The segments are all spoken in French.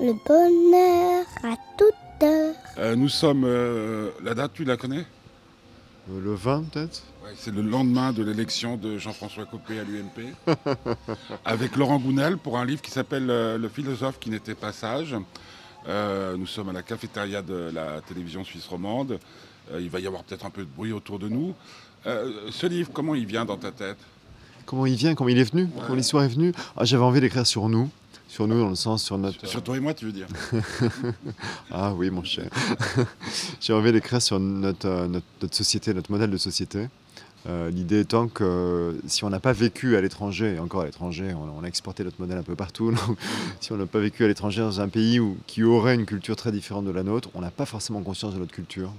le bonheur à toute heure. Euh, nous sommes. euh, la date, tu la connais? Euh, Le 20 peut-être? Ouais, C'est le lendemain de l'élection de Jean-François Copé à l'UMP, avec Laurent Gounel pour un livre qui s'appelle euh, Le philosophe qui n'était pas sage. Euh, nous sommes à la cafétéria de la télévision suisse romande. Euh, il va y avoir peut-être un peu de bruit autour de nous. Euh, ce livre, comment il vient dans ta tête? Comment il vient, comment il est venu, comment l'histoire est venue? Ah, J'avais envie d'écrire sur nous, sur nous dans le sens sur notre... Sur toi et moi, tu veux dire Ah oui, mon cher. J'ai envie d'écrire sur notre, euh, notre, notre société, notre modèle de société. Euh, L'idée étant que euh, si on n'a pas vécu à l'étranger, et encore à l'étranger, on, on a exporté notre modèle un peu partout, donc si on n'a pas vécu à l'étranger dans un pays où, qui aurait une culture très différente de la nôtre, on n'a pas forcément conscience de notre culture.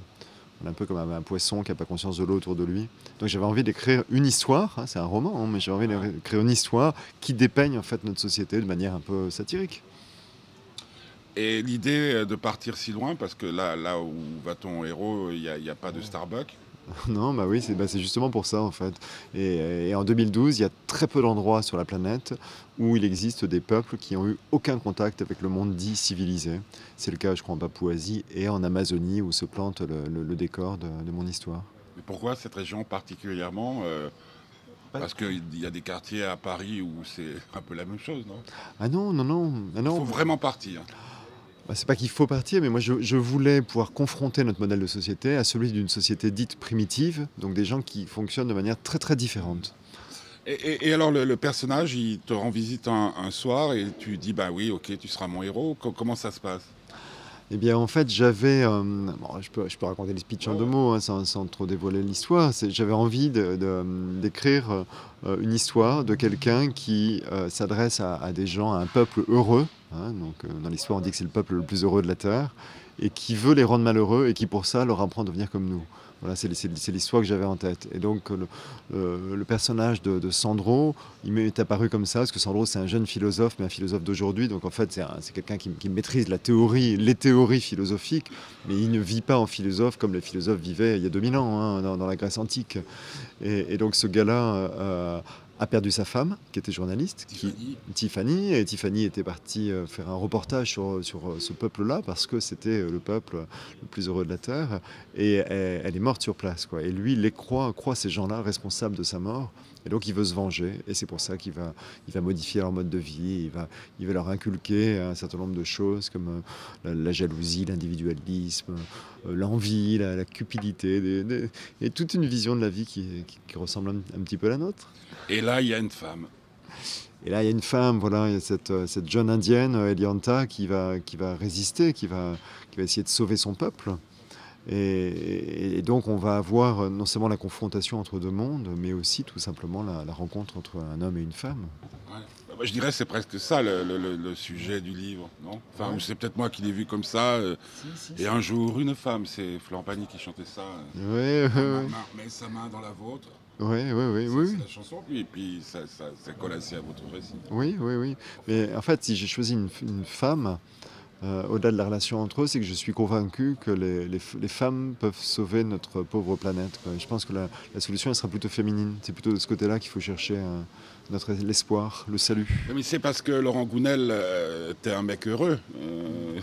Un peu comme un, poisson qui n'a pas conscience de l'eau autour de lui. Donc j'avais envie d'écrire une histoire, hein, c'est un roman, hein, mais j'ai envie d'écrire une histoire qui dépeigne en fait notre société de manière un peu satirique. Et l'idée euh, de partir si loin, parce que là, là où va ton héros, il n'y a pas de Starbucks. Non, bah oui, c'est bah, c'est justement pour ça en fait. Et, et en 2012, il y a très peu d'endroits sur la planète où il existe des peuples qui ont eu aucun contact avec le monde dit civilisé. C'est le cas, je crois, en Papouasie et en Amazonie où se plante le, le- le décor de, de mon histoire. Mais pourquoi cette région particulièrement euh, Parce qu'il y a des quartiers à Paris où c'est un peu la même chose, non? Ah non, non, non, ah Il non. faut vraiment partir. Bah, c'est pas qu'il faut partir, mais moi je, voulais pouvoir confronter notre modèle de société à celui d'une société dite primitive, donc des gens qui fonctionnent de manière très très différente. Et, alors le, personnage, il te rend visite un, soir et tu dis, bah oui, ok, tu seras mon héros. Co- comment ça se passe? Eh bien, en fait, j'avais. euh, je, peux, je peux raconter le speech en deux mots, hein, sans, sans trop dévoiler l'histoire. J'avais envie d'écrire euh, une histoire de quelqu'un qui euh, s'adresse à, des gens, à un peuple heureux. hein, donc, dans l'histoire, on dit que c'est le peuple le plus heureux de la Terre, et qui veut les rendre malheureux, et qui, pour ça, leur apprend à devenir comme nous. Voilà, c'est l'histoire que j'avais en tête. Et donc, le, le- personnage de, Sandro, il m'est apparu comme ça, parce que Sandro, c'est un jeune philosophe, mais un philosophe d'aujourd'hui. Donc, en fait, c'est un- c'est quelqu'un qui, qui maîtrise la théorie, les théories philosophiques, mais il ne vit pas en philosophe comme les philosophes vivaient il y a 2000 ans, hein, dans, dans la Grèce antique. Et, et donc, ce gars-là euh, a perdu sa femme, qui était journaliste, qui, Tiffany Tiffany, et Tiffany était partie euh, faire un reportage sur, sur euh, ce peuple-là parce que c'était euh, le peuple le plus heureux de la Terre, et elle, elle est morte sur place. Quoi. Et lui, il les croit, croit ces gens-là responsables de sa mort, et donc il veut se venger, et c'est pour ça qu'il va, il va modifier leur mode de vie, il va, il va leur inculquer un certain nombre de choses comme euh, la, la jalousie, l'individualisme, euh, l'envie, la, la cupidité, des- des- et toute une vision de la vie qui, qui- qui ressemble un- un petit peu à la nôtre. Et là, il y a une femme. Et là, il y a une femme, voilà, il y a cette, euh, cette jeune indienne, Elianta, qui va, qui va résister, qui va, qui va essayer de sauver son peuple. Et, donc, on va avoir euh, non seulement la confrontation entre deux mondes, mais aussi tout simplement la, la rencontre entre un homme et une femme. Ouais. Bah, je dirais que c'est presque ça le, le- le- le sujet du livre, non? Enfin, c'est peut-être moi qui l'ai vu comme ça. euh, et un jour, une femme, c'est Florent Pagny qui chantait ça. euh, Oui, oui, Ma- oui. ma- Met sa main dans la vôtre. Oui, oui, oui, oui. C'est la chanson, puis, et puis ça, ça, ça colle assez à votre récit. Oui, oui, oui. Mais en fait, si j'ai choisi une, une femme, euh, au-delà de la relation entre eux, c'est que je suis convaincu que les, les femmes peuvent sauver notre pauvre planète. quoi. Et Je pense que la, la solution, elle sera plutôt féminine. C'est plutôt de ce côté-là qu'il faut chercher euh, notre l'espoir, le salut. Mais c'est parce que Laurent Gounel, euh, t'es un mec heureux. Euh,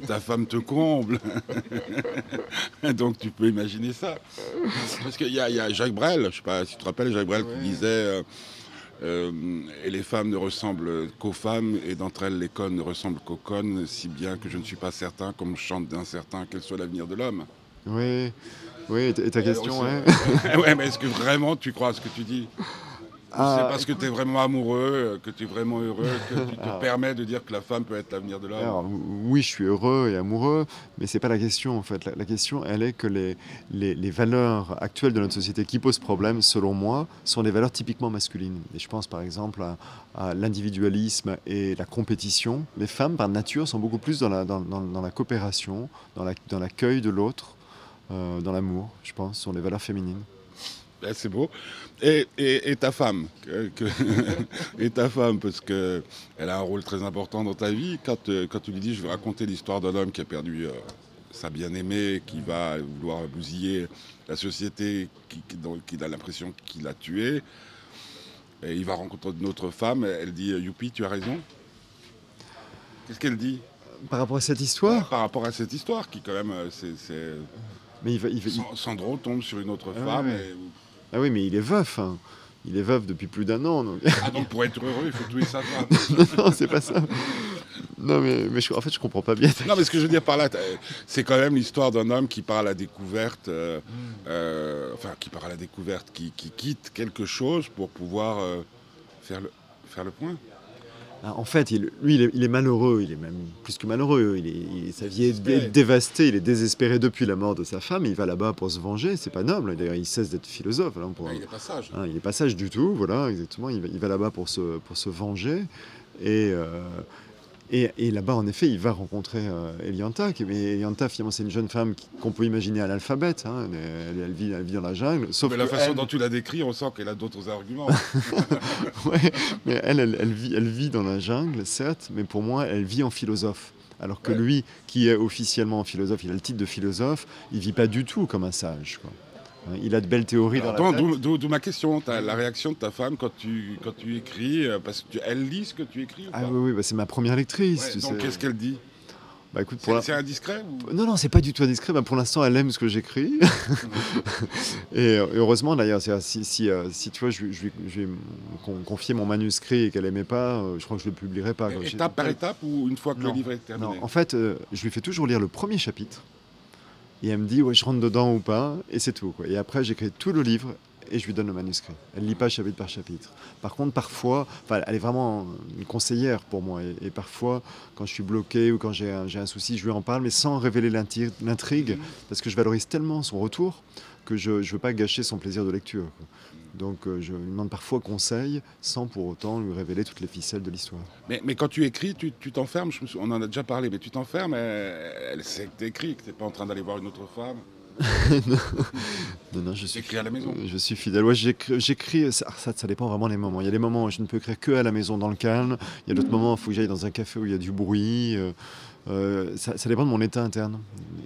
Ta femme te comble. Donc tu peux imaginer ça. Parce qu'il y, a- il y a Jacques Brel, je sais pas si tu te rappelles, Jacques Brel qui disait euh, Et les femmes ne ressemblent qu'aux femmes, et d'entre elles, les connes ne ressemblent qu'aux connes, si bien que je ne suis pas certain, comme chante d'incertain, quel soit l'avenir de l'homme. Oui, oui. Et ta- et ta question, ouais. c'est- ouais, mais est-ce que vraiment tu crois à ce que tu dis? Ah, c'est parce que tu es vraiment amoureux, euh, que tu es vraiment heureux, que tu te permets de dire que la femme peut être l'avenir de l'homme. Oui, je suis heureux et amoureux, mais c'est pas la question en fait. La, la question, elle est que les, les, les valeurs actuelles de notre société qui posent problème, selon moi, sont des valeurs typiquement masculines. Et je pense par exemple à, à l'individualisme et la compétition. Les femmes, par nature, sont beaucoup plus dans la, dans, dans- dans la coopération, dans la- dans l'accueil de l'autre, euh, dans l'amour, je pense, sont les valeurs féminines. Eh, c'est beau. Et, et- et ta femme, que- que- et ta femme, parce que elle a un rôle très important dans ta vie. Quand, euh, quand tu lui dis, je vais raconter l'histoire d'un homme qui a perdu euh, sa bien-aimée, qui va vouloir bousiller la société, qui, qui- dont- qui a l'impression qu'il a tué, et il va rencontrer une autre femme, elle dit, Youpi, tu as raison. Qu'est-ce qu'elle dit? Par rapport à cette histoire? Par rapport à cette histoire qui, quand même, euh, c'est. c'est- Mais il va, il va- il- San- Sandro tombe sur une autre Ah femme. ouais. et- Ah oui, mais il est veuf. hein. Il est veuf depuis plus d'un an. Donc... Ah, donc pour être heureux, il faut tuer sa femme. non, c'est pas ça. Non, mais, mais je- en fait, je comprends pas bien. Non, mais ce que je veux dire par là, c'est quand même l'histoire d'un homme qui part à la découverte, euh, euh, enfin, qui part à la découverte, qui, qui quitte quelque chose pour pouvoir euh, faire, le, faire le point. Ah, En fait, il- lui, il est, il est malheureux, il est même plus que malheureux. Il est, il sa vie est dévastée, il est désespéré depuis la mort de sa femme. Il va là-bas pour se venger, c'est pas noble. D'ailleurs, il cesse d'être philosophe. là, pour- Ah, il est pas sage. hein, il est pas sage du tout, voilà, exactement. Il va, il va là-bas pour se, pour se venger. Et, euh, et, et là-bas, en effet, il va rencontrer euh, Elianta. qui- Mais Elianta, finalement, c'est une jeune femme qu'on peut imaginer à l'alphabet. hein. Elle, elle vit, elle vit dans la jungle. Sauf Mais la façon elle- dont tu l'as décrit, on sent qu'elle a d'autres arguments. Ouais, mais elle, elle, elle vit, elle vit dans la jungle, certes, mais pour moi, elle vit en philosophe. Alors que Ouais. lui, qui est officiellement philosophe, il a le titre de philosophe, il vit pas du tout comme un sage. quoi. Hein, Il a de belles théories dans la Attends, tête. d'où- ma question, la réaction de ta femme quand tu, quand tu écris, euh, parce que tu- elle lit ce que tu écris ou Ah pas oui, oui, bah, c'est ma première lectrice. Ouais, tu Donc qu'est-ce qu'elle dit Bah, écoute, pour C'est la- indiscret ou- Non, non, c'est pas du tout indiscret. Bah, pour l'instant, elle aime ce que j'écris. et euh, heureusement, d'ailleurs, si, si, euh, si tu vois, je, lui- je, lui- je vais me con- confier mon manuscrit et qu'elle aimait pas, euh, je crois que je le publierai pas. Étape par étape ou une fois que Non. le livre est terminé Non, en fait, euh, je lui fais toujours lire le premier chapitre. Et elle me dit, ouais, je rentre dedans ou pas, et c'est tout. quoi. Et après, j'écris tout le livre et je lui donne le manuscrit. Elle lit pas chapitre par chapitre. Par contre, parfois, elle est vraiment une conseillère pour moi. Et, et parfois, quand je suis bloqué ou quand j'ai un, souci, je lui en parle, mais sans révéler l'intrigue, parce que je valorise tellement son retour que je ne veux pas gâcher son plaisir de lecture. quoi. Donc, euh, je lui demande parfois conseil sans pour autant lui révéler toutes les ficelles de l'histoire. Mais, mais quand tu écris, tu t'enfermes, on en a déjà parlé, mais tu t'enfermes, tu écris, que tu n'es pas en train d'aller voir une autre femme. Non, non, je suis à la maison. Je suis fidèle. Ouais, j'écris, ça, ça, ça dépend vraiment des moments. Il y a des moments où je ne peux écrire que à la maison dans le calme. Il y a d'autres moments où il faut que j'aille dans un café où il y a du bruit. euh, euh, ça, ça dépend de mon état interne.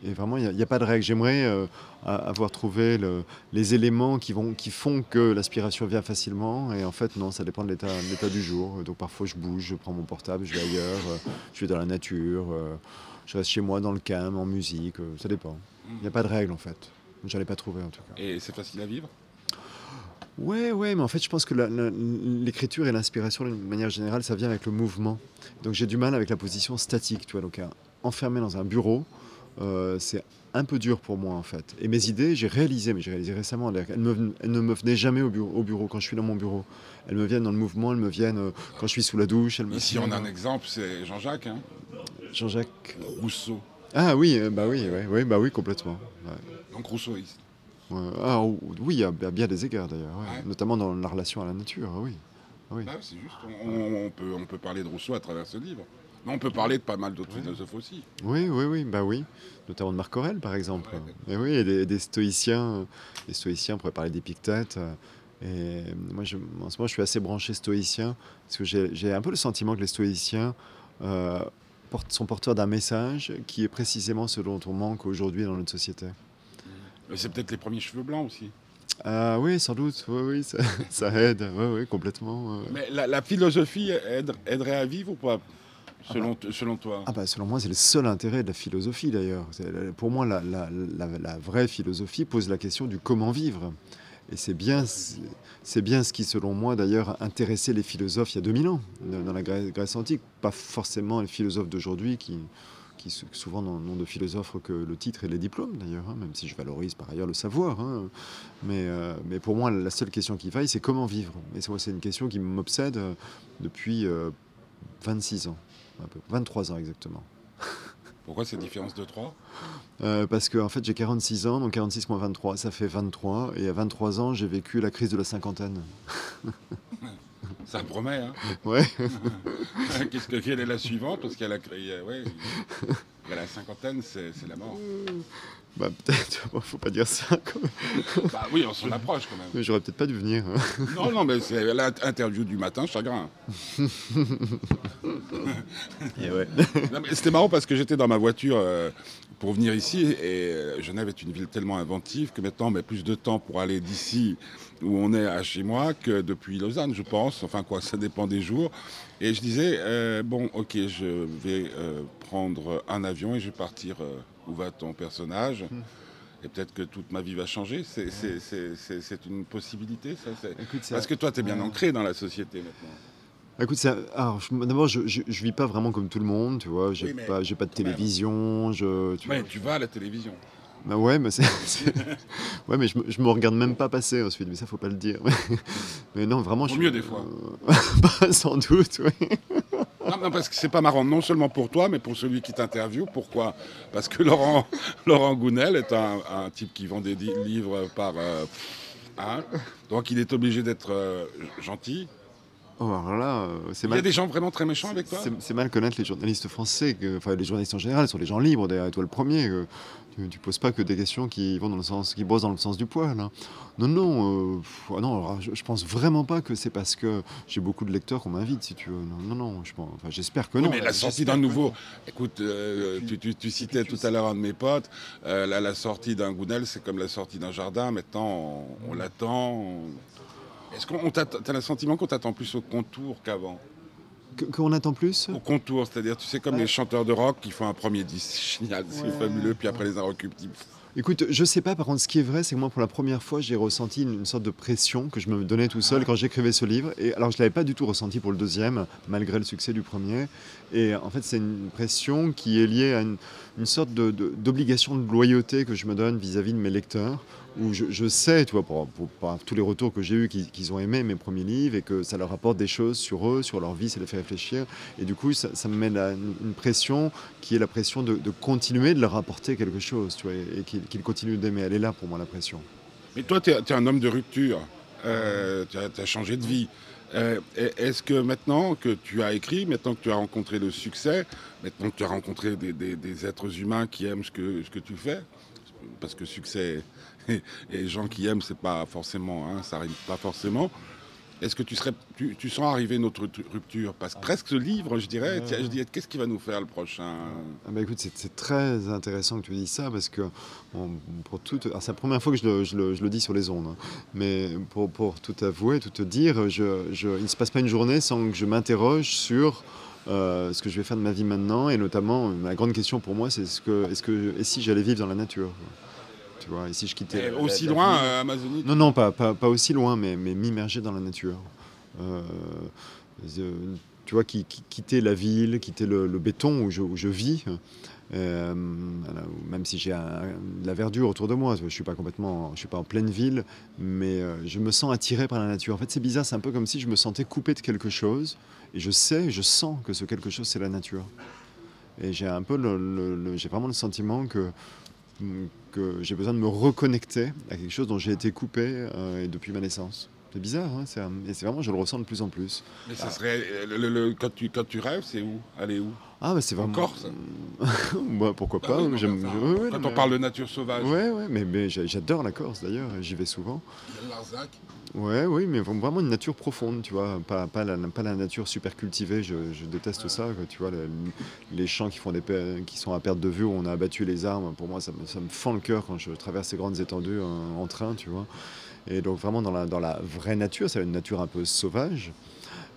Et vraiment, il n'y a, il y a pas de règle. J'aimerais euh, avoir trouvé le- les éléments qui, vont, qui font que l'aspiration vient facilement. Et en fait, non, ça dépend de l'état, de l'état du jour. Donc parfois, je bouge, je prends mon portable, je vais ailleurs, euh, je vais dans la nature, euh, je reste chez moi dans le calme, en musique. euh, ça dépend. Il n'y a pas de règle en fait. Ai pas trouvé en tout cas. Et c'est facile à vivre? Ouais, ouais, mais en fait, je pense que l'écriture et l'inspiration, d'une manière générale, ça vient avec le mouvement. Donc j'ai du mal avec la position statique, tu vois. Donc enfermé dans un bureau, euh, c'est un peu dur pour moi en fait. Et mes idées, j'ai réalisé, mais j'ai réalisé récemment, elles, me- elles ne me venaient jamais au bureau, au bureau quand je suis dans mon bureau. Elles me viennent dans le mouvement, elles me viennent euh, quand je suis sous la douche. Elles me Ici, on a un exemple, c'est Jean-Jacques hein, Jean-Jacques. Rousseau. Ah oui, euh, bah oui, ouais, ouais, bah oui, complètement. ouais. Donc rousseauiste. Ah oui, à, à bien des égards d'ailleurs, notamment dans la relation à la nature, oui. Oui. Bah, c'est juste, on- on peut, on peut parler de Rousseau à travers ce livre. On peut parler de pas mal d'autres philosophes aussi. Oui, oui, oui, bah oui. Notamment de Marc Aurèle, par exemple. Ouais. Et oui, et des, des stoïciens. euh, Les stoïciens, on pourrait parler d'Épictète. euh, Et moi, je, en ce moment, je suis assez branché stoïcien, parce que j'ai un peu le sentiment que les stoïciens euh, portent- sont porteurs d'un message qui est précisément ce dont on manque aujourd'hui dans notre société. Mais C'est peut-être les premiers cheveux blancs aussi. Ah oui, sans doute, oui, oui, ça, ça aide, oui, oui, complètement. euh. Mais la, la philosophie aide- aiderait à vivre ou pas? Selon, t- selon toi Ah bah, selon moi, c'est le seul intérêt de la philosophie d'ailleurs. Pour moi, la, la- la- la vraie philosophie pose la question du comment vivre. Et c'est bien, c'est bien ce qui, selon moi, d'ailleurs, intéressait les philosophes il y a 2000 ans, dans la Grèce, antique. Pas forcément les philosophes d'aujourd'hui qui, qui sou- souvent n'ont de philosophes que le titre et les diplômes, d'ailleurs, hein, même si je valorise par ailleurs le savoir. hein. Mais, euh, mais pour moi, la seule question qui vaille, c'est comment vivre. Et c'est une question qui m'obsède euh, depuis euh, 26 ans, un peu, 23 ans exactement. Pourquoi cette différence de 3 Euh, parce que en fait j'ai 46 ans, donc 46 moins 23, ça fait 23. Et à 23 ans, j'ai vécu la crise de la cinquantaine. Ça promet, hein? Ouais. Qu'est-ce que, Quelle est la suivante? Parce qu'elle a créé... Ouais, il- la cinquantaine, c'est c'est la mort. Bah peut-être, bon, faut pas dire ça. quand même. Bah oui, on s'en approche quand même. Mais J'aurais peut-être pas dû venir. hein. Non, non, mais c'est l'interview du matin, chagrin. Et ouais. C'était marrant parce que j'étais dans ma voiture euh, pour venir ici. Et euh, Genève est une ville tellement inventive que maintenant on met plus de temps pour aller d'ici où on est à chez moi que depuis Lausanne, je pense. Enfin quoi, ça dépend des jours. Et je disais, euh, bon, ok, je vais euh, prendre un avion et je vais partir euh, où va ton personnage. Et peut-être que toute ma vie va changer. C'est c'est une possibilité, ça. c'est- Écoute, Parce que toi, tu es bien Ouais. ancré dans la société maintenant. Écoute, d'abord, je, je, je vis pas vraiment comme tout le monde, tu vois. J'ai Oui, pas, de télévision, je. Tu Ouais, vois. tu vas à la télévision. Bah ouais, mais c'est, c'est- ouais, mais je, je me regarde même pas passer ensuite, mais ça faut pas le dire. mais non, vraiment. Je mieux des fois. bah, sans doute, oui. Non, non, parce que c'est pas marrant, non seulement pour toi, mais pour celui qui t'interviewe. Pourquoi? Parce que Laurent, Laurent Gounel est un, un type qui vend des livres par euh, un. Donc il est obligé d'être euh, gentil. Oh, alors là, euh, c'est Il y a mal. des gens vraiment très méchants avec toi? C'est mal connaître les journalistes français, que- enfin les journalistes en général sont des gens libres, d'ailleurs, et toi le premier. que tu, tu poses pas que des questions qui vont dans le sens, qui brossent dans le sens du poil. hein. Non, non, euh, pff, ah non alors, je, je pense vraiment pas que c'est parce que j'ai beaucoup de lecteurs qu'on m'invite, si tu veux. Non, non, non, je pense, enfin, j'espère que Oui, non. mais la sortie d'un nouveau. Écoute, euh, tu, tu- tu citais tout à l'heure un de mes potes. euh, la, la sortie d'un Gounel, c'est comme la sortie d'un jardin. Maintenant, on, on l'attend. on- Est-ce qu'on t'attend- t'as le sentiment qu'on t'attend plus au contour qu'avant? Qu'on attend plus Au contour, c'est-à-dire, tu sais, comme les chanteurs de rock qui font un premier disque génial, c'est Ouais. fabuleux, puis après les inrecuptibles. Écoute, je sais pas, par contre, ce qui est vrai, c'est que moi, pour la première fois, j'ai ressenti une, une sorte de pression que je me donnais tout seul quand j'écrivais ce livre. Et alors, je l'avais pas du tout ressenti pour le deuxième, malgré le succès du premier. Et en fait, c'est une pression qui est liée à une, une sorte de- de- d'obligation de, loyauté que je me donne vis-à-vis de mes lecteurs. Où je, sais, tu vois, pour, tous les retours que j'ai eus, qu'ils ont aimé mes premiers livres et que ça leur apporte des choses sur eux, sur leur vie, ça les fait réfléchir. Et du coup, ça, me met la- une, pression qui est la pression de, continuer de leur apporter quelque chose, tu vois, et, qu'ils continuent d'aimer. Elle est là pour moi, la pression. Mais toi, tu es, un homme de rupture. Euh, tu as, changé de vie. Euh, Est-ce que maintenant que tu as écrit, maintenant que tu as rencontré le succès, maintenant que tu as rencontré des, êtres humains qui aiment ce que tu fais, parce que succès et, et gens qui aiment, c'est pas forcément, hein, ça rime pas forcément. Est-ce que tu serais, tu, tu sens arriver une autre rupture? Parce que presque ce livre, je dirais, tiens, je dis, qu'est-ce qu'il va nous faire le prochain? Ah bah écoute, c'est très intéressant que tu dises ça parce que pour tout, alors c'est la première fois que je le, je le- je le dis sur les ondes, hein. mais pour, pour tout avouer, tout te dire, je, je- il ne se passe pas une journée sans que je m'interroge sur euh, ce que je vais faire de ma vie maintenant et notamment la grande question pour moi, c'est ce que, est-ce que, et si j'allais vivre dans la nature. Tu vois, et si je quittais la- Aussi la- la loin, euh, Amazonie Non, non, pas, pas, pas aussi loin, mais, mais m'immerger dans la nature. Euh, tu vois, qui- qui- quitter la ville, quitter le, le béton où je, où je vis, euh, même si j'ai de la verdure autour de moi, je ne suis pas complètement, je suis pas en pleine ville, mais euh, je me sens attiré par la nature. En fait, c'est bizarre, c'est un peu comme si je me sentais coupé de quelque chose, et je sais, je sens que ce quelque chose, c'est la nature. Et j'ai un peu, j'ai vraiment le sentiment que j'ai besoin de me reconnecter à quelque chose dont j'ai été coupé euh, depuis ma naissance. C'est bizarre, hein, c'est et c'est vraiment, je le ressens de plus en plus. Mais ça serait, euh, le- le- le- quand, tu, quand tu rêves, c'est où? Aller où? Ah, bah, c'est vraiment. Corse? Bah, pourquoi Bah pas oui, mais j'aime- Quand on mais- parle de nature sauvage, Ouais, ouais, mais, mais j'a- j'adore la Corse d'ailleurs, j'y vais souvent. a Larzac. Ouais, oui, mais vraiment une nature profonde, tu vois, pas, pas, la, pas la nature super cultivée, je, je déteste ça, quoi, tu vois, le- les champs qui, font des, pe- qui sont à perte de vue, où on a abattu les arbres, pour moi ça me, ça me fend le cœur quand je traverse ces grandes étendues en, en train, tu vois. Et donc vraiment dans la, dans la vraie nature, c'est une nature un peu sauvage.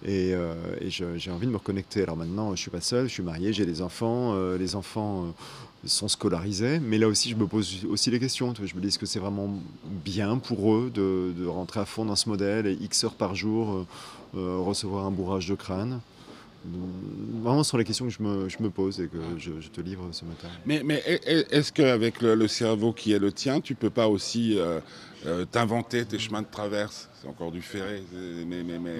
Et, euh, j'ai envie de me reconnecter. Alors maintenant, je suis pas seul, je suis marié, j'ai des enfants. euh, les enfants euh, sont scolarisés, mais là aussi, je me pose aussi des questions. Je me dis est-ce que c'est vraiment bien pour eux de, rentrer à fond dans ce modèle et X heures par jour recevoir un bourrage de crâne? Vraiment, sont les questions que je me, je me pose et que je, je te livre ce matin. Mais, mais est- est- est-ce qu'avec le, le cerveau qui est le tien, tu peux pas aussi euh, euh, t'inventer tes chemins de traverse? C'est encore du ferré. Mais, mais, mais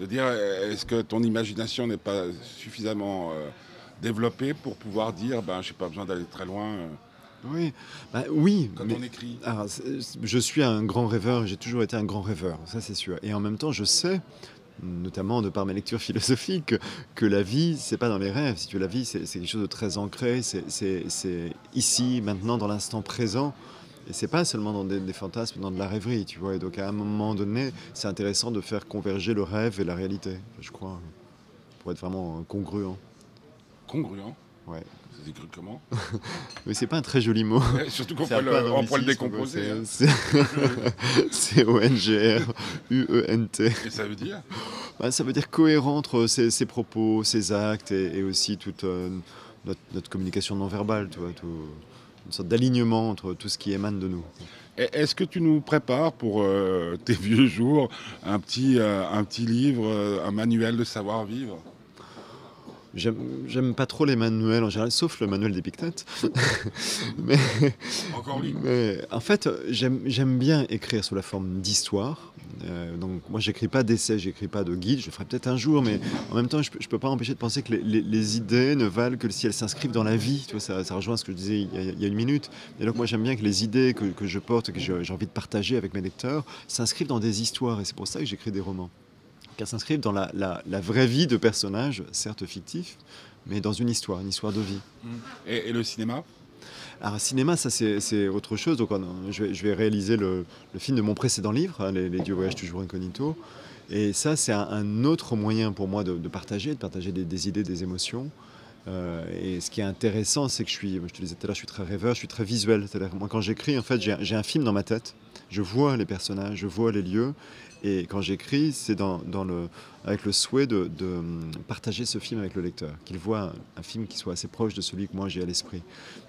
de dire, est-ce que ton imagination n'est pas suffisamment euh, développée pour pouvoir dire, ben, j'ai pas besoin d'aller très loin Oui, Bah, oui quand mais- on écrit Alors, je suis un grand rêveur, j'ai toujours été un grand rêveur, ça c'est sûr. Et en même temps, je sais, notamment de par mes lectures philosophiques, que, la vie, c'est pas dans les rêves. Si tu veux, la vie, c'est quelque chose de très ancré, c'est- ici, maintenant, dans l'instant présent. Et c'est pas seulement dans des, des fantasmes, dans de la rêverie, tu vois. Et donc, à un moment donné, c'est intéressant de faire converger le rêve et la réalité, je crois, pour être vraiment congruent. congruent. Ouais. Comment Mais c'est pas un très joli mot. Surtout qu'on C'est pourrait un peu le, décomposer. hein. C'est- c'est- C-O-N-G-R-U-E-N-T. Et ça veut dire Bah, ça veut dire cohérent entre ses, ses propos, ses actes et, et aussi toute euh, notre, notre communication non verbale, tu vois, tout- une sorte d'alignement entre tout ce qui émane de nous. Est-ce que tu nous prépares pour euh, tes vieux jours un petit, euh, un petit livre, un manuel de savoir-vivre? J'aime pas trop les manuels en général, sauf le manuel d'Épictète. mais, Encore lui mais en fait, j'aime bien écrire sous la forme d'histoire. Euh, donc moi, j'écris pas d'essais, j'écris pas de guide. Je le ferai peut-être un jour, mais en même temps, je, je peux pas empêcher de penser que les, les- les idées ne valent que si elles s'inscrivent dans la vie. Tu vois, ça, ça rejoint ce que je disais il y a, il y a une minute. Et donc moi, j'aime bien que les idées que, que je porte, que j'ai envie de partager avec mes lecteurs, s'inscrivent dans des histoires. Et c'est pour ça que j'écris des romans. Qu'elles s'inscrivent dans la, la- la vraie vie de personnages, certes fictifs, mais dans une histoire, une histoire de vie. et, et le cinéma? Alors, cinéma, ça c'est autre chose. Donc, on- je, vais, je vais réaliser le, le film de mon précédent livre, hein, les, Les dieux voyagent toujours incognito. Et ça, c'est un, un autre moyen pour moi de, de partager, de partager des, des idées, des émotions. Euh, et ce qui est intéressant, c'est que je suis, je te le disais tout à l'heure, je suis très rêveur, je suis très visuel. C'est-à-dire, moi, quand j'écris, en fait, j'ai un film dans ma tête. Je vois les personnages, je vois les lieux. Et quand j'écris, c'est dans, dans le, avec le souhait de, de, hum, partager ce film avec le lecteur, qu'il voit un, un film qui soit assez proche de celui que moi j'ai à l'esprit.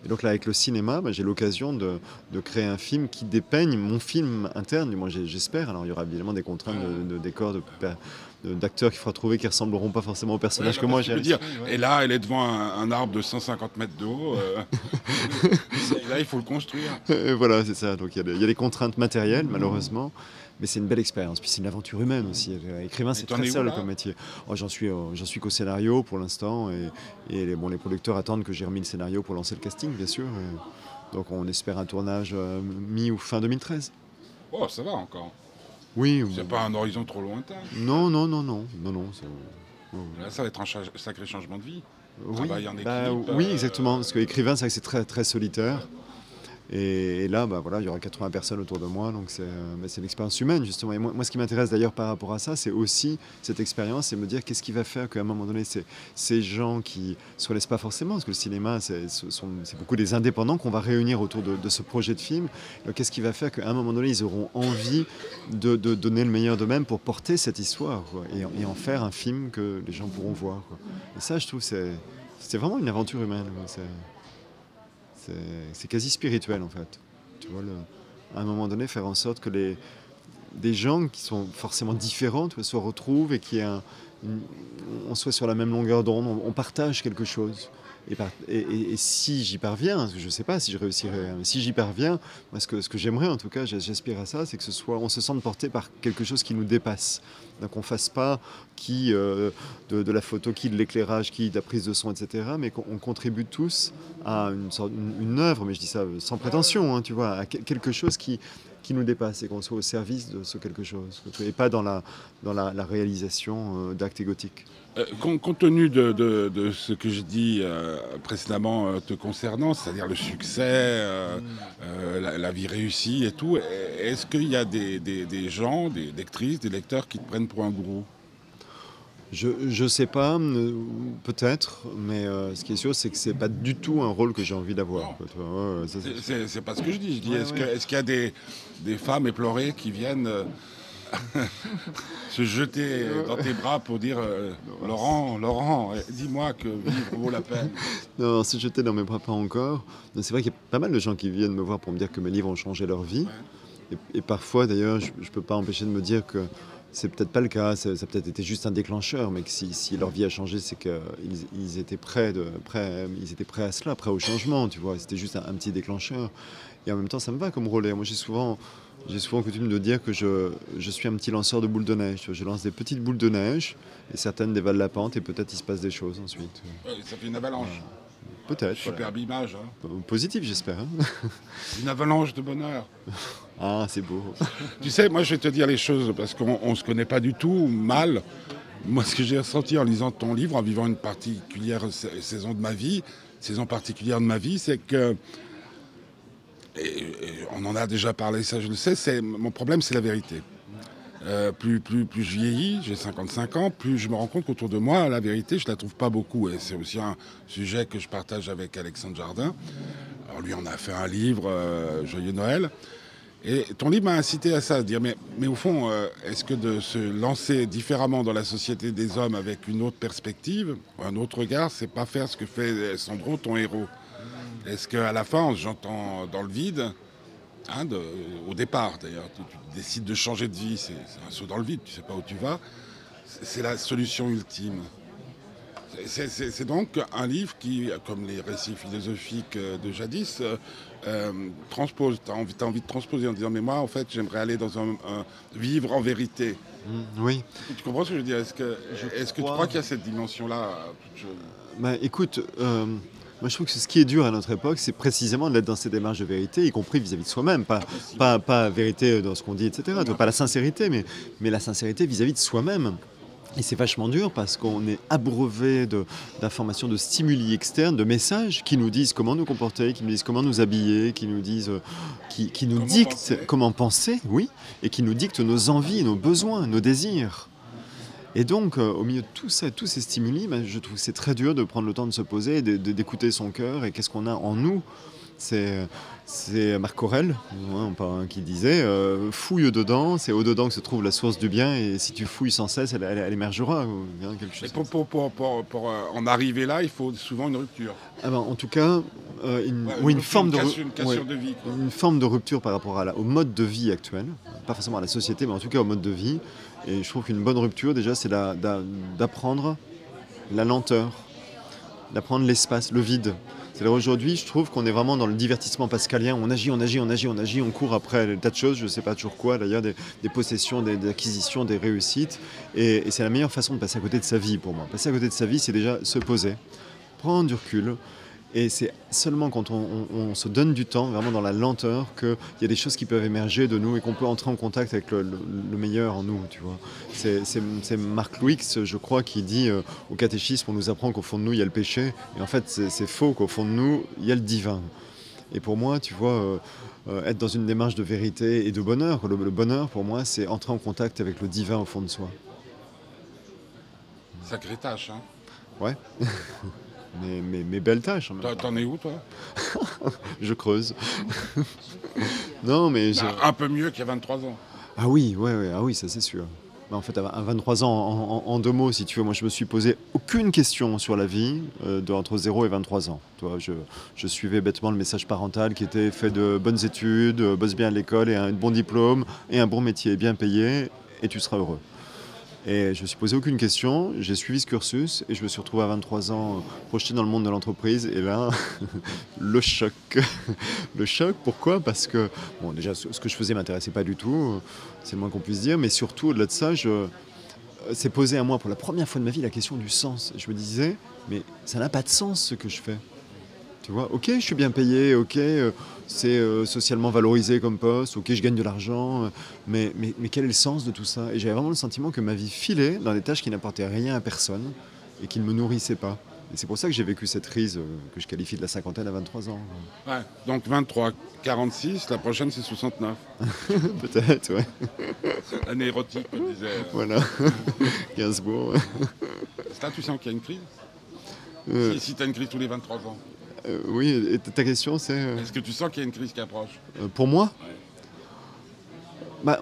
Et donc là, avec le cinéma, bah, j'ai l'occasion de, de créer un film qui dépeigne mon film interne, du moins j'espère. Alors il y aura évidemment des contraintes de, de décor, de d'acteurs qu'il faudra trouver qui ressembleront pas forcément au personnage Ouais, que moi parce j'ai à dire, ouais. Et là, elle est devant un, un arbre de 150 mètres de haut. euh, et là, il faut le construire. Et voilà, c'est ça. Donc y, il y a des contraintes matérielles, malheureusement. Mais c'est une belle expérience. Puis c'est une aventure humaine aussi. Euh, Écrivain, c'est très seul comme métier. Oh, j'en suis, euh, j'en suis qu'au scénario pour l'instant. Et, et les, bon, les producteurs attendent que j'ai remis le scénario pour lancer le casting, bien sûr. Et donc on espère un tournage euh, mi ou fin 2013. Oh, ça va encore. Oui. C'est pas un horizon trop lointain. Non, non, non, non, non, non. Là, ça va être un cha- sacré changement de vie. Oui, en bah, équipe, oui, euh, exactement. Parce que écrivain, c'est vrai que c'est très, très solitaire. Et, là, bah, voilà, il y aura 80 personnes autour de moi, donc c'est euh, bah, l'expérience humaine, justement. Et moi, ce qui m'intéresse d'ailleurs par rapport à ça, c'est aussi cette expérience et me dire qu'est-ce qui va faire qu'à un moment donné, ces, gens qui se relaissent pas forcément, parce que le cinéma, c'est beaucoup des indépendants qu'on va réunir autour de, ce projet de film. Donc, Qu'est-ce qui va faire qu'à un moment donné, ils auront envie de, donner le meilleur d'eux-mêmes pour porter cette histoire et, en- faire un film que les gens pourront voir. Et ça, je trouve, c'est vraiment une aventure humaine. C'est- quasi spirituel, en fait. Tu vois, à un moment donné, faire en sorte que les, des gens qui sont forcément différents se retrouvent et qu'on on soit sur la même longueur d'onde, on, on partage quelque chose. Et, si j'y parviens, je ne sais pas si je réussirai, hein, mais si j'y parviens, moi, ce que, ce que j'aimerais en tout cas, j'as- j'aspire à ça, c'est que ce soit, on se sente porté par quelque chose qui nous dépasse. Donc on ne fasse pas qui euh, de, la photo, qui de l'éclairage, qui de la prise de son, etc. Mais qu'on on contribue tous à une, œuvre, mais je dis ça sans prétention, hein, tu vois, à que- quelque chose qui, qui nous dépasse et qu'on soit au service de ce quelque chose, et pas dans la, dans la, réalisation euh, d'actes égotiques. Euh, com- compte tenu de, ce que je dis euh, précédemment te concernant, c'est-à-dire le succès, la, vie réussie et tout, est-ce qu'il y a des- des gens, des lectrices, des lecteurs qui te prennent pour un gourou? Je ne sais pas, euh, peut-être, mais euh, ce qui est sûr, c'est que c'est pas du tout un rôle que j'ai envie d'avoir. tu vois, ouais, c'est- pas ce que je dis. Je dis Ouais, est-ce qu'il y a des, des femmes éplorées qui viennent euh, se jeter dans tes bras pour dire euh, Laurent, Laurent, dis-moi que vivre vaut la peine Non, se jeter dans mes bras pas encore. C'est vrai qu'il y a pas mal de gens qui viennent me voir pour me dire que mes livres ont changé leur vie. Et, et parfois, d'ailleurs, je ne peux pas empêcher de me dire que c'est peut-être pas le cas, ça, peut-être été juste un déclencheur, mais que si, leur vie a changé, c'est qu'ils ils étaient prêts, étaient prêts à cela, prêts au changement, tu vois. C'était juste un, petit déclencheur. Et en même temps, ça me va comme relais. Moi, j'ai souvent, souvent coutume de dire que je, suis un petit lanceur de boules de neige. Je lance des petites boules de neige, et certaines dévalent la pente, et peut-être il se passe des choses ensuite. Ça fait une avalanche. Peut-être. voilà. Superbe image. hein. Positif, j'espère. hein. Une avalanche de bonheur. Ah, c'est beau. Tu sais, moi je vais te dire les choses parce qu'on ne se connaît pas du tout, mal. Moi, ce que j'ai ressenti en lisant ton livre, en vivant une particulière sa- saison de ma vie, saison particulière de ma vie, c'est que. et- et on en a déjà parlé, ça je le sais, c'est, mon problème c'est la vérité. Euh, plus, plus, plus je vieillis, j'ai 55 ans, plus je me rends compte qu'autour de moi, la vérité, je la trouve pas beaucoup. Et c'est aussi un sujet que je partage avec Alexandre Jardin. Alors lui, on a fait un livre, euh, Joyeux Noël. Et ton livre m'a incité à ça, à dire, mais, mais au fond, euh, est-ce que de se lancer différemment dans la société des hommes avec une autre perspective, un autre regard, c'est pas faire ce que fait Sandro, ton héros? Est-ce qu'à la fin, j'entends dans le vide, hein, de, au départ d'ailleurs, tu, tu, décides de changer de vie, c'est un saut dans le vide, tu sais pas où tu vas, c'est la solution ultime. C'est donc un livre qui, comme les récits philosophiques de jadis, euh, transpose. Tu as envie, as envie de transposer en disant Mais moi, en fait, j'aimerais aller dans un, un, vivre en vérité. Mmh, oui. Tu comprends ce que je veux dire? Est-ce que, est -ce que tu crois qu'il y a cette dimension-là je... bah, Écoute. Euh... Moi, je trouve que ce qui est dur à notre époque, c'est précisément d'être dans ces démarches de vérité, y compris vis-à-vis -vis de soi-même. Pas, pas, pas vérité dans ce qu'on dit, etc. Pas la sincérité, mais, mais la sincérité vis-à-vis -vis de soi-même. Et c'est vachement dur parce qu'on est abreuvé d'informations, de, de, stimuli externes, de messages qui nous disent comment nous comporter, qui nous disent comment nous habiller, qui nous disent, qui, qui nous comment dictent penser. comment penser, oui, et qui nous dictent nos envies, nos besoins, nos désirs. Et donc, euh, au milieu de tout ça, tous ces stimuli, ben, je trouve que c'est très dur de prendre le temps de se poser et d'écouter son cœur et qu'est-ce qu'on a en nous? C'est Marc Aurel hein, qui disait euh, fouille dedans, c'est au dedans que se trouve la source du bien, et si tu fouilles sans cesse, elle, elle, elle émergera. Ou, hein, quelque chose Mais pour, pour, pour, pour, pour euh, en arriver là, il faut souvent une rupture. Ah ben, en tout cas, euh, une, Ouais, oui, une, une forme de, cassure- une cassure ouais, de vie, quoi. une forme de rupture par rapport à la- au mode de vie actuel, pas forcément à la société, mais en tout cas au mode de vie. Et je trouve qu'une bonne rupture, déjà, c'est d'apprendre la lenteur, d'apprendre l'espace, le vide. C'est-à-dire aujourd'hui, je trouve qu'on est vraiment dans le divertissement pascalien. On agit, on agit, on agit, on agit, on court après des tas de choses, je ne sais pas toujours quoi, d'ailleurs, des, des possessions, des, des acquisitions, des réussites. Et, et c'est la meilleure façon de passer à côté de sa vie pour moi. Passer à côté de sa vie, c'est déjà se poser, prendre du recul. Et c'est seulement quand on, on- on se donne du temps, vraiment dans la lenteur, qu'il y a des choses qui peuvent émerger de nous et qu'on peut entrer en contact avec le, le- le meilleur en nous, tu vois. C'est Marc Louix, je crois, qui dit euh, au catéchisme, on nous apprend qu'au fond de nous, il y a le péché. Et en fait, c'est faux, qu'au fond de nous, il y a le divin. Et pour moi, tu vois, euh, euh, être dans une démarche de vérité et de bonheur, le, le bonheur, pour moi, c'est entrer en contact avec le divin au fond de soi. Sacrée tâche. Hein. Ouais. mais, mais, mais belle tâche. en même T'en- es où, toi? Je creuse. non, mais... Bah, Un peu mieux qu'il y a 23 ans. Ah oui, ouais, ouais, ah oui, ça c'est sûr. Bah, en fait, à à 23 ans, en, en- en deux mots, si tu veux, moi je me suis posé aucune question sur la vie euh, de entre 0 et 23 ans. Je, je suivais bêtement le message parental qui était fait de bonnes études, euh, bosse bien à l'école et un bon diplôme et un bon métier bien payé et tu seras heureux. Et je me suis posé aucune question, j'ai suivi ce cursus et je me suis retrouvé à 23 ans euh, projeté dans le monde de l'entreprise et là, le choc. le choc, pourquoi? Parce que, bon, déjà, ce que je faisais m'intéressait pas du tout, euh, c'est le moins qu'on puisse dire, mais surtout, au-delà de ça, je, euh, c'est posé à moi pour la première fois de ma vie la question du sens. Je me disais, mais ça n'a pas de sens ce que je fais. Tu vois, ok, je suis bien payé, ok, euh, c'est euh, socialement valorisé comme poste, ok, je gagne de l'argent, euh, mais, mais, mais quel est le sens de tout ça? Et j'avais vraiment le sentiment que ma vie filait dans des tâches qui n'apportaient rien à personne et qui ne me nourrissaient pas. Et c'est pour ça que j'ai vécu cette crise que je qualifie de la cinquantaine à 23 ans. Ouais. Donc 23, 46, la prochaine c'est 69. Peut-être, ouais. L'année érotique, on disait. Voilà. Gainsbourg. Là, tu sens qu'il y a une crise? Si, si tu as une crise tous les 23 ans, oui, et ta question, c'est. euh, est-ce que tu sens qu'il y a une crise qui approche? Euh, pour moi? Ouais. Bah,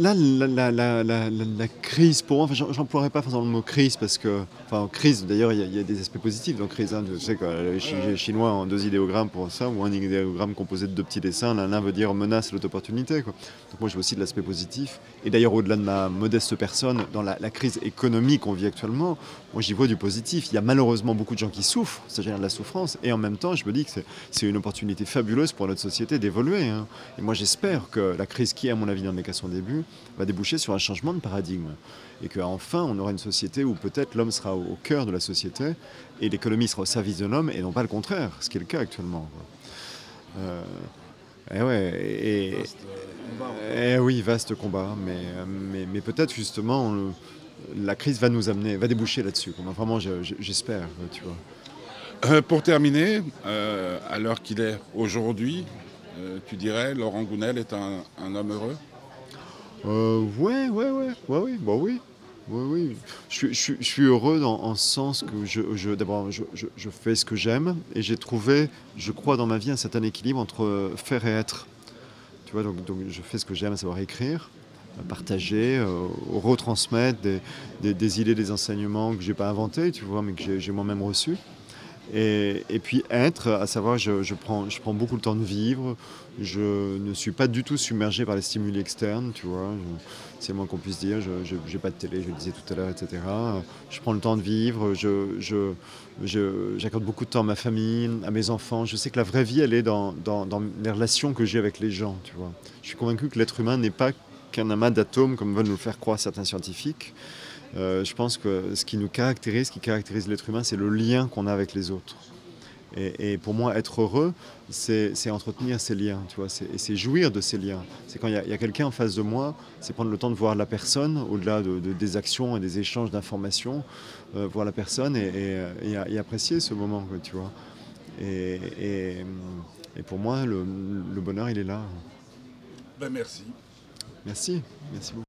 là, la, crise, pour moi, enfin, j'emploierais pas forcément le mot crise parce que, enfin, crise, d'ailleurs, il y, a- des aspects positifs dans crise. hein. tu sais les Chi- les Chinois ont deux idéogrammes pour ça, ou un idéogramme composé de deux petits dessins. L'un veut dire menace, l'autre opportunité. Quoi. Donc moi, je vois aussi de l'aspect positif. Et d'ailleurs, au-delà de ma modeste personne, dans la, crise économique qu'on vit actuellement, moi, j'y vois du positif. Il y a malheureusement beaucoup de gens qui souffrent, ça génère de la souffrance. Et en même temps, je me dis que c'est une opportunité fabuleuse pour notre société d'évoluer. hein. Et moi, j'espère que la crise qui, à mon avis, n'en est qu'à son début, va déboucher sur un changement de paradigme. Et qu'enfin, on aura une société où peut-être l'homme sera au cœur de la société et l'économie sera au service de l'homme et non pas le contraire, ce qui est le cas actuellement. quoi. Euh, et ouais, et, eh oui, vaste combat, mais, euh, mais, mais peut-être justement le- la crise va nous amener, va déboucher là-dessus. Vraiment, je- je- j'espère, tu vois. Euh, Pour terminer, euh, à l'heure qu'il est aujourd'hui, euh, tu dirais Laurent Gounel est un, homme heureux? Euh, ouais, ouais, ouais, ouais, oui, bah oui. Oui, oui. Je, suis- heureux dans, en sens que je, d'abord, je, fais ce que j'aime et j'ai trouvé, je crois, dans ma vie un certain équilibre entre faire et être. Tu vois, donc, je fais ce que j'aime, à savoir écrire, partager, euh, retransmettre des, des- idées, des enseignements que j'ai pas inventés, tu vois, mais que j'ai moi-même reçus. Et, puis être, à savoir, je, prends, beaucoup le temps de vivre, je ne suis pas du tout submergé par les stimuli externes, tu vois, c'est moins qu'on puisse dire, je n'ai pas de télé, je le disais tout à l'heure, etc. Je prends le temps de vivre, je, je- je- j'accorde beaucoup de temps à ma famille, à mes enfants. Je sais que la vraie vie, elle est dans- dans les relations que j'ai avec les gens, tu vois. Je suis convaincu que l'être humain n'est pas qu'un amas d'atomes, comme veulent nous le faire croire certains scientifiques. Euh, je pense que ce qui nous caractérise, ce qui caractérise l'être humain, c'est le lien qu'on a avec les autres. Et, et pour moi, être heureux, c'est entretenir ces liens, tu vois, c'est- et c'est jouir de ces liens. C'est quand il y a, quelqu'un en face de moi, c'est prendre le temps de voir la personne, au-delà de, de- des actions et des échanges d'informations, euh, voir la personne et, et- et- et apprécier ce moment, tu vois. Et pour moi, le, le bonheur, il est là. Ben merci. Merci, merci beaucoup.